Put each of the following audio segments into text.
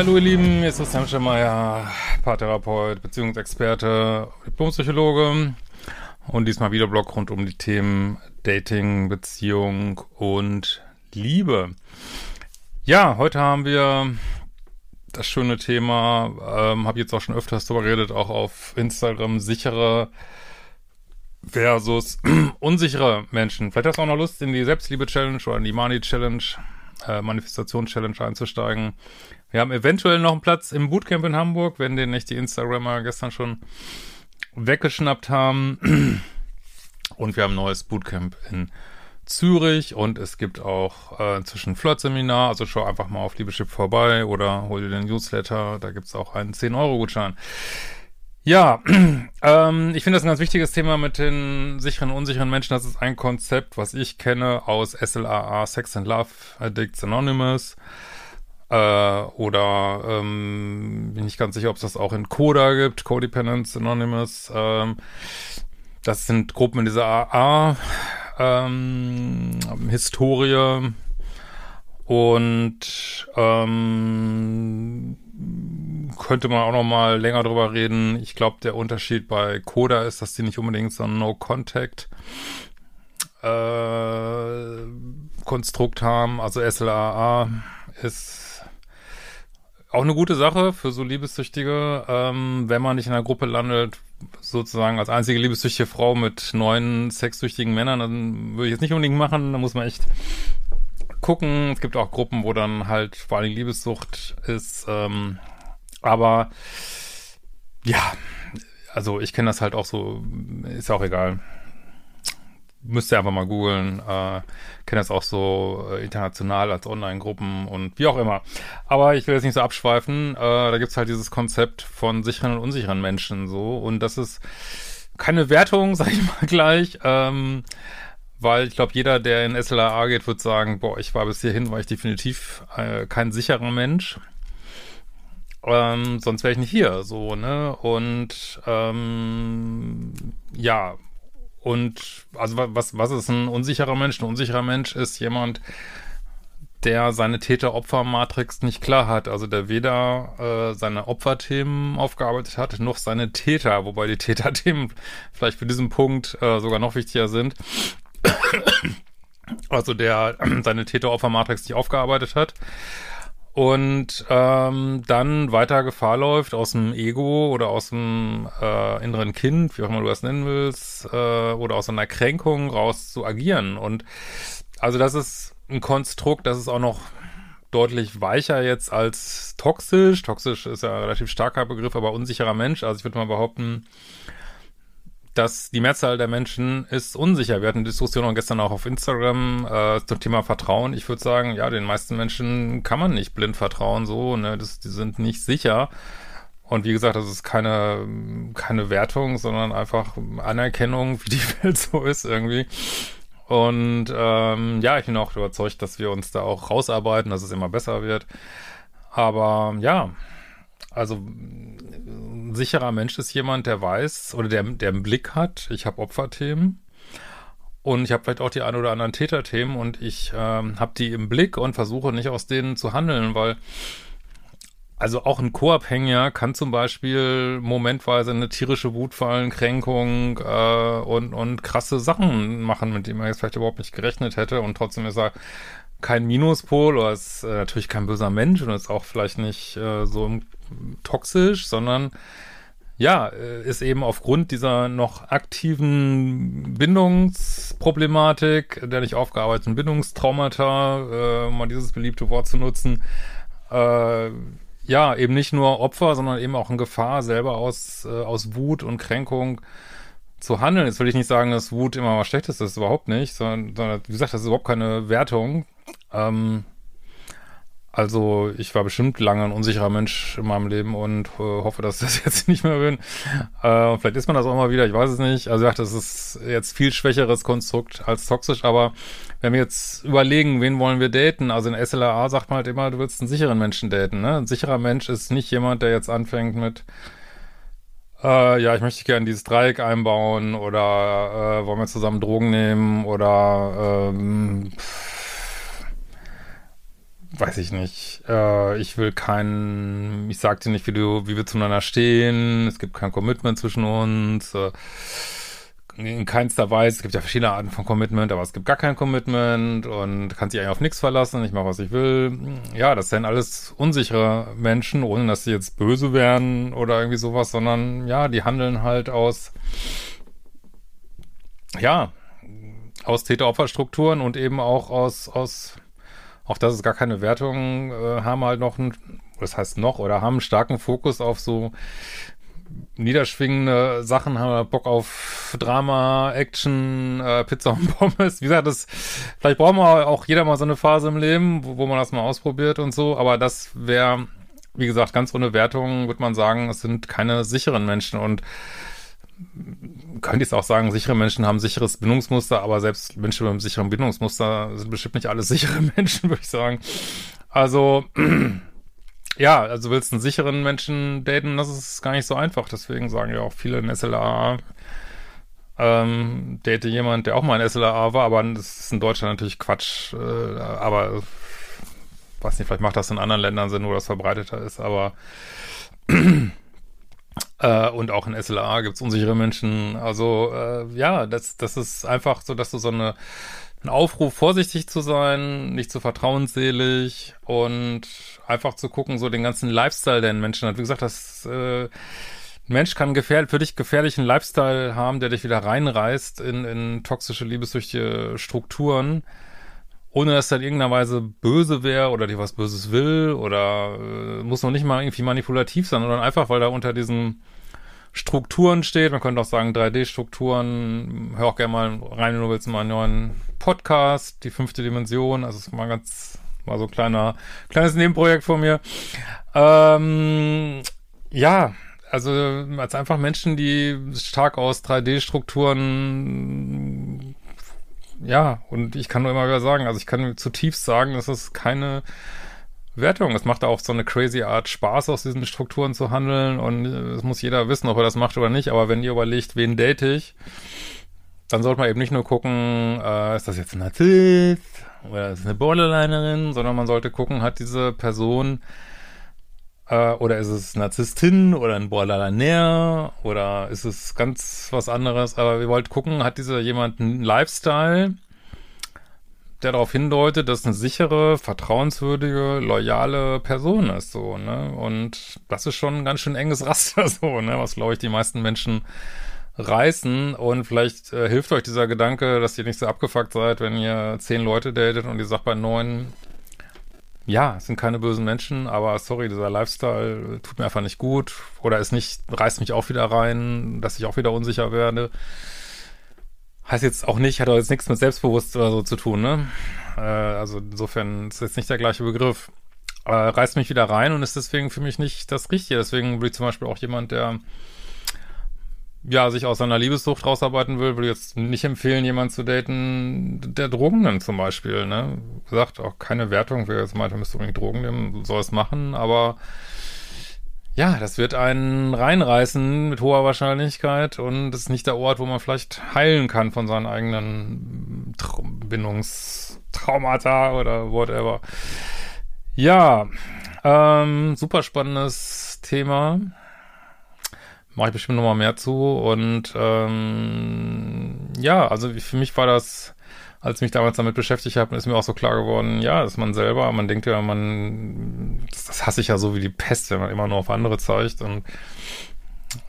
Hallo ihr Lieben, hier ist Christian Schemeier, Paartherapeut, Beziehungsexperte, Diplompsychologe und diesmal wieder Blog rund um die Themen Dating, Beziehung und Liebe. Ja, heute haben wir das schöne Thema, ähm, habe jetzt auch schon öfters darüber geredet, auch auf Instagram, sichere versus unsichere Menschen. Vielleicht hast du auch noch Lust, in die Selbstliebe-Challenge oder in die Money-Challenge, äh, Manifestation-Challenge einzusteigen. Wir haben eventuell noch einen Platz im Bootcamp in Hamburg, wenn den nicht die Instagrammer gestern schon weggeschnappt haben. Und wir haben ein neues Bootcamp in Zürich und es gibt auch äh, inzwischen Flirt-Seminar, also schau einfach mal auf Liebeschip vorbei oder hol dir den Newsletter, da gibt's auch einen 10-Euro-Gutschein. Ja, ähm, ich finde das ein ganz wichtiges Thema mit den sicheren und unsicheren Menschen. Das ist ein Konzept, was ich kenne aus SLAA, Sex and Love Addicts Anonymous. Äh, oder ähm, bin ich ganz sicher, ob es das auch in Coda gibt, Codependence Anonymous. Ähm, das sind Gruppen in dieser AA ähm, Historie und ähm, könnte man auch noch mal länger drüber reden. Ich glaube, der Unterschied bei Coda ist, dass die nicht unbedingt so ein No-Contact äh, Konstrukt haben. Also SLAA ist auch eine gute Sache für so Liebessüchtige, ähm, wenn man nicht in einer Gruppe landet, sozusagen als einzige liebessüchtige Frau mit neun sexsüchtigen Männern, dann würde ich jetzt nicht unbedingt machen, da muss man echt gucken. Es gibt auch Gruppen, wo dann halt vor allem Liebessucht ist, ähm, aber ja, also ich kenne das halt auch so, ist ja auch egal müsst ihr einfach mal googeln. Äh, kenne das auch so äh, international als Online-Gruppen und wie auch immer. Aber ich will jetzt nicht so abschweifen. Äh, da gibt's halt dieses Konzept von sicheren und unsicheren Menschen so. Und das ist keine Wertung, sag ich mal gleich. Ähm, weil ich glaube, jeder, der in SLAA geht, wird sagen, boah, ich war bis hierhin, war ich definitiv äh, kein sicherer Mensch. Ähm, sonst wäre ich nicht hier, so, ne? Und ähm, ja, und also was, was ist ein unsicherer Mensch? Ein unsicherer Mensch ist jemand, der seine Täter-Opfer-Matrix nicht klar hat. Also der weder äh, seine Opferthemen aufgearbeitet hat, noch seine Täter, wobei die Täterthemen vielleicht für diesen Punkt äh, sogar noch wichtiger sind. also der seine Täter-Opfer-Matrix nicht aufgearbeitet hat und ähm, dann weiter Gefahr läuft aus dem Ego oder aus dem äh, inneren Kind, wie auch immer du das nennen willst, äh, oder aus einer Kränkung raus zu agieren. Und also das ist ein Konstrukt, das ist auch noch deutlich weicher jetzt als toxisch. Toxisch ist ja ein relativ starker Begriff, aber unsicherer Mensch. Also ich würde mal behaupten, dass die Mehrzahl der Menschen ist unsicher. Wir hatten Diskussionen gestern auch auf Instagram äh, zum Thema Vertrauen. Ich würde sagen, ja, den meisten Menschen kann man nicht blind vertrauen, so, ne, das, die sind nicht sicher. Und wie gesagt, das ist keine, keine Wertung, sondern einfach Anerkennung, wie die Welt so ist irgendwie. Und ähm, ja, ich bin auch überzeugt, dass wir uns da auch rausarbeiten, dass es immer besser wird. Aber ja, also ein sicherer Mensch ist jemand, der weiß oder der, der einen Blick hat, ich habe Opferthemen und ich habe vielleicht auch die ein oder anderen Täterthemen und ich ähm, habe die im Blick und versuche nicht aus denen zu handeln, weil also auch ein Co-Abhängiger kann zum Beispiel momentweise eine tierische Wut fallen, Kränkung äh, und, und krasse Sachen machen, mit denen man jetzt vielleicht überhaupt nicht gerechnet hätte und trotzdem ist er kein Minuspol oder ist äh, natürlich kein böser Mensch und ist auch vielleicht nicht äh, so toxisch, sondern ja, äh, ist eben aufgrund dieser noch aktiven Bindungsproblematik, der nicht aufgearbeiteten Bindungstraumata, äh, mal dieses beliebte Wort zu nutzen, äh, ja, eben nicht nur Opfer, sondern eben auch in Gefahr, selber aus, äh, aus Wut und Kränkung zu handeln. Jetzt will ich nicht sagen, dass Wut immer was Schlechtes ist, überhaupt nicht, sondern, sondern wie gesagt, das ist überhaupt keine Wertung. Ähm, also ich war bestimmt lange ein unsicherer Mensch in meinem Leben und äh, hoffe, dass ich das jetzt nicht mehr bin. Äh, vielleicht ist man das auch mal wieder, ich weiß es nicht. Also ja, das ist jetzt viel schwächeres Konstrukt als toxisch, aber wenn wir jetzt überlegen, wen wollen wir daten, also in SLA sagt man halt immer, du willst einen sicheren Menschen daten. Ne? Ein sicherer Mensch ist nicht jemand, der jetzt anfängt mit äh, ja, ich möchte gerne dieses Dreieck einbauen oder äh, wollen wir zusammen Drogen nehmen oder ähm, weiß ich nicht. Äh, ich will keinen, ich sag dir nicht, wie du, wie wir zueinander stehen. Es gibt kein Commitment zwischen uns. Äh, in keinster Weise. Es gibt ja verschiedene Arten von Commitment, aber es gibt gar kein Commitment und kann sich eigentlich auf nichts verlassen. Ich mache, was ich will. Ja, das sind alles unsichere Menschen, ohne dass sie jetzt böse werden oder irgendwie sowas, sondern ja, die handeln halt aus, ja, aus Täter-Opfer-Strukturen und eben auch aus, aus auch das ist gar keine Wertung, äh, haben halt noch ein, das heißt noch, oder haben einen starken Fokus auf so niederschwingende Sachen, haben Bock auf Drama, Action, äh, Pizza und Pommes. Wie gesagt, das, vielleicht brauchen wir auch jeder mal so eine Phase im Leben, wo, wo man das mal ausprobiert und so, aber das wäre, wie gesagt, ganz ohne Wertung, würde man sagen, es sind keine sicheren Menschen und könnte ich auch sagen, sichere Menschen haben sicheres Bindungsmuster, aber selbst Menschen mit einem sicheren Bindungsmuster sind bestimmt nicht alle sichere Menschen, würde ich sagen. Also, ja, also willst du einen sicheren Menschen daten, das ist gar nicht so einfach. Deswegen sagen ja auch viele in SLA, ähm, date jemand, der auch mal in SLA war, aber das ist in Deutschland natürlich Quatsch. Äh, aber weiß nicht, vielleicht macht das in anderen Ländern Sinn, wo das verbreiteter ist, aber äh, und auch in SLA gibt es unsichere Menschen. Also äh, ja, das, das ist einfach so, dass du so eine ein Aufruf, vorsichtig zu sein, nicht zu vertrauensselig und einfach zu gucken, so den ganzen Lifestyle, den Menschen hat. Wie gesagt, das äh, Mensch kann gefähr für dich gefährlichen Lifestyle haben, der dich wieder reinreißt in, in toxische, liebessüchtige Strukturen ohne dass er in irgendeiner Weise böse wäre oder dir was Böses will oder äh, muss noch nicht mal irgendwie manipulativ sein, sondern einfach, weil er unter diesen Strukturen steht. Man könnte auch sagen 3D-Strukturen. Hör auch gerne mal rein, wenn du willst, in meinen neuen Podcast, die fünfte Dimension. Also ist mal ganz, mal so kleiner, kleines Nebenprojekt von mir. Ähm, ja, also als einfach Menschen, die stark aus 3D-Strukturen ja, und ich kann nur immer wieder sagen, also ich kann zutiefst sagen, das ist keine Wertung. Es macht auch so eine crazy Art Spaß, aus diesen Strukturen zu handeln und es muss jeder wissen, ob er das macht oder nicht. Aber wenn ihr überlegt, wen date ich, dann sollte man eben nicht nur gucken, äh, ist das jetzt ein Narzisst oder ist es eine Borderlinerin, sondern man sollte gucken, hat diese Person äh, oder ist es Narzisstin oder ein Borderliner oder ist es ganz was anderes? Aber wir wollten gucken, hat dieser jemand einen Lifestyle, der darauf hindeutet, dass eine sichere, vertrauenswürdige, loyale Person ist, so, ne? Und das ist schon ein ganz schön enges Raster, so, ne? Was, glaube ich, die meisten Menschen reißen und vielleicht äh, hilft euch dieser Gedanke, dass ihr nicht so abgefuckt seid, wenn ihr zehn Leute datet und ihr sagt bei neun, ja, es sind keine bösen Menschen, aber sorry, dieser Lifestyle tut mir einfach nicht gut oder ist nicht, reißt mich auch wieder rein, dass ich auch wieder unsicher werde. Heißt jetzt auch nicht, hat auch jetzt nichts mit Selbstbewusstsein oder so zu tun, ne? Äh, also insofern ist jetzt nicht der gleiche Begriff. Äh, reißt mich wieder rein und ist deswegen für mich nicht das Richtige. Deswegen würde ich zum Beispiel auch jemand, der ja, sich aus seiner Liebessucht rausarbeiten will, würde jetzt nicht empfehlen, jemanden zu daten, der Drogen nimmt zum Beispiel, ne? Sagt auch keine Wertung, wer jetzt meint, er müsste unbedingt Drogen nehmen, soll es machen, aber ja, das wird einen reinreißen mit hoher Wahrscheinlichkeit und das ist nicht der Ort, wo man vielleicht heilen kann von seinen eigenen Tra Bindungstraumata oder whatever. Ja, ähm, super spannendes Thema mache ich bestimmt nochmal mehr zu. Und ähm, ja, also für mich war das, als ich mich damals damit beschäftigt habe, ist mir auch so klar geworden, ja, dass man selber, man denkt ja, man, das, das hasse ich ja so wie die Pest, wenn man immer nur auf andere zeigt. Und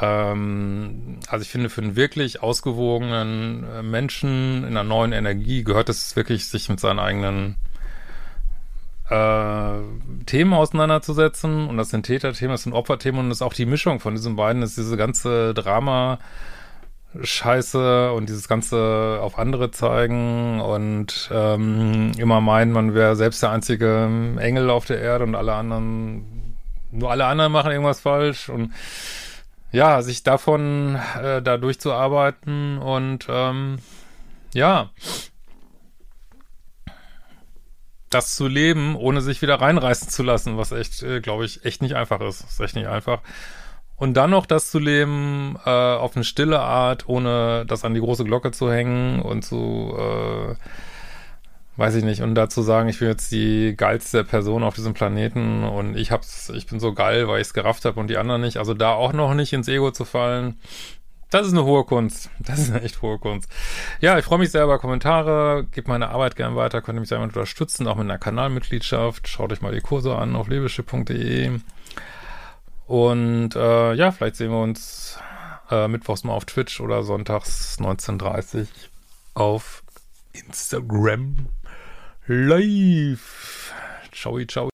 Ähm, also ich finde, für einen wirklich ausgewogenen äh, Menschen in einer neuen Energie gehört es wirklich, sich mit seinen eigenen äh, Themen auseinanderzusetzen. Und das sind Täterthemen, das sind Opferthemen. Und das ist auch die Mischung von diesen beiden, das ist diese ganze Drama- Scheiße und dieses ganze auf andere zeigen. Und ähm, immer meinen, man wäre selbst der einzige Engel auf der Erde und alle anderen, nur alle anderen machen irgendwas falsch. Und ja, sich davon äh, da durchzuarbeiten. Und ähm, ja, das zu leben, ohne sich wieder reinreißen zu lassen, was echt, äh, glaube ich, echt nicht einfach ist. Ist echt nicht einfach. Und dann noch das zu leben äh, auf eine stille Art, ohne das an die große Glocke zu hängen und zu, äh, weiß ich nicht, und dazu sagen, ich bin jetzt die geilste Person auf diesem Planeten und ich hab's, ich bin so geil, weil ich es gerafft habe und die anderen nicht. Also da auch noch nicht ins Ego zu fallen, das ist eine hohe Kunst. Das ist eine echt hohe Kunst. Ja, ich freue mich sehr über Kommentare. Gebt meine Arbeit gern weiter. Könnt ihr mich sehr unterstützen, auch mit einer Kanalmitgliedschaft. Schaut euch mal die Kurse an auf lebeschip.de. Und äh, ja, vielleicht sehen wir uns äh, mittwochs mal auf Twitch oder sonntags 19.30 auf Instagram live. Ciao, ciao.